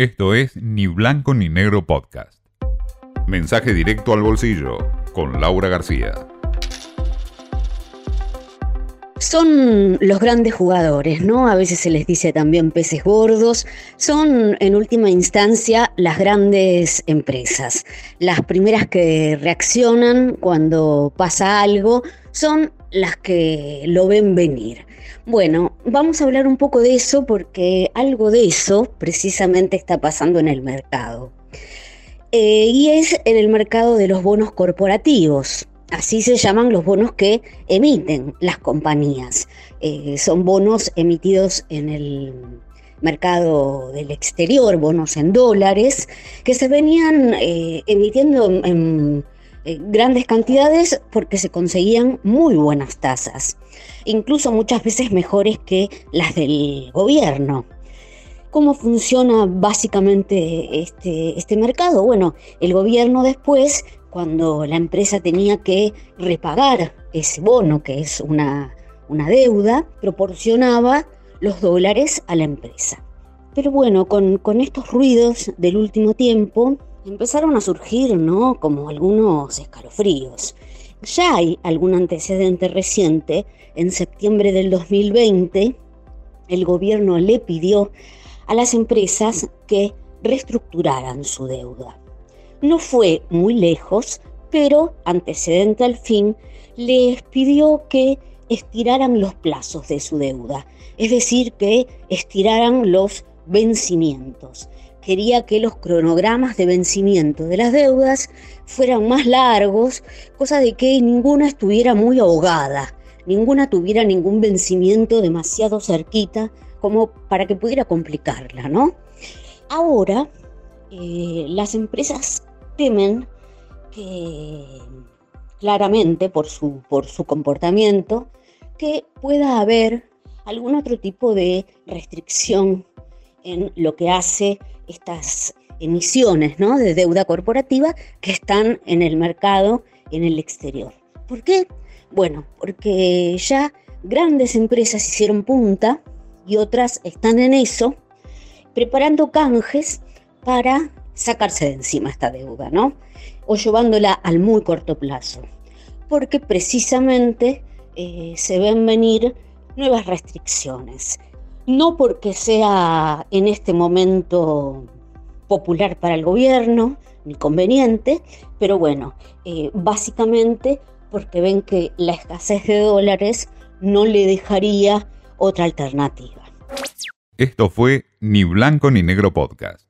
Esto es Ni Blanco ni Negro Podcast. Mensaje directo al bolsillo con Laura García. Son los grandes jugadores, ¿no? A veces se les dice también peces gordos. Son, en última instancia, las grandes empresas. Las primeras que reaccionan cuando pasa algo son las que lo ven venir. Bueno, vamos a hablar un poco de eso porque algo de eso precisamente está pasando en el mercado. Eh, y es en el mercado de los bonos corporativos. Así se llaman los bonos que emiten las compañías. Eh, son bonos emitidos en el mercado del exterior, bonos en dólares, que se venían eh, emitiendo en, grandes cantidades porque se conseguían muy buenas tasas, incluso muchas veces mejores que las del gobierno. ¿Cómo funciona básicamente este, este mercado? Bueno, el gobierno después cuando la empresa tenía que repagar ese bono, que es una, una deuda, proporcionaba los dólares a la empresa. Pero bueno, con, con, estos ruidos del último tiempo empezaron a surgir, ¿no? Como algunos escalofríos. Ya hay algún antecedente reciente. En septiembre del 2020, el gobierno le pidió a las empresas que reestructuraran su deuda. No fue muy lejos, pero antecedente al fin, les pidió que estiraran los plazos de su deuda, es decir, que estiraran los vencimientos. Quería que los cronogramas de vencimiento de las deudas fueran más largos, cosa de que ninguna estuviera muy ahogada, ninguna tuviera ningún vencimiento demasiado cerquita como para que pudiera complicarla, ¿no? Ahora, eh, las empresas temen que claramente por su, por su comportamiento que pueda haber algún otro tipo de restricción en lo que hace estas emisiones ¿no? de deuda corporativa que están en el mercado en el exterior. ¿Por qué? Bueno, porque ya grandes empresas hicieron punta y otras están en eso, preparando canjes para sacarse de encima esta deuda, ¿no? O llevándola al muy corto plazo, porque precisamente eh, se ven venir nuevas restricciones. No porque sea en este momento popular para el gobierno, ni conveniente, pero bueno, eh, básicamente porque ven que la escasez de dólares no le dejaría otra alternativa. Esto fue Ni Blanco ni Negro Podcast.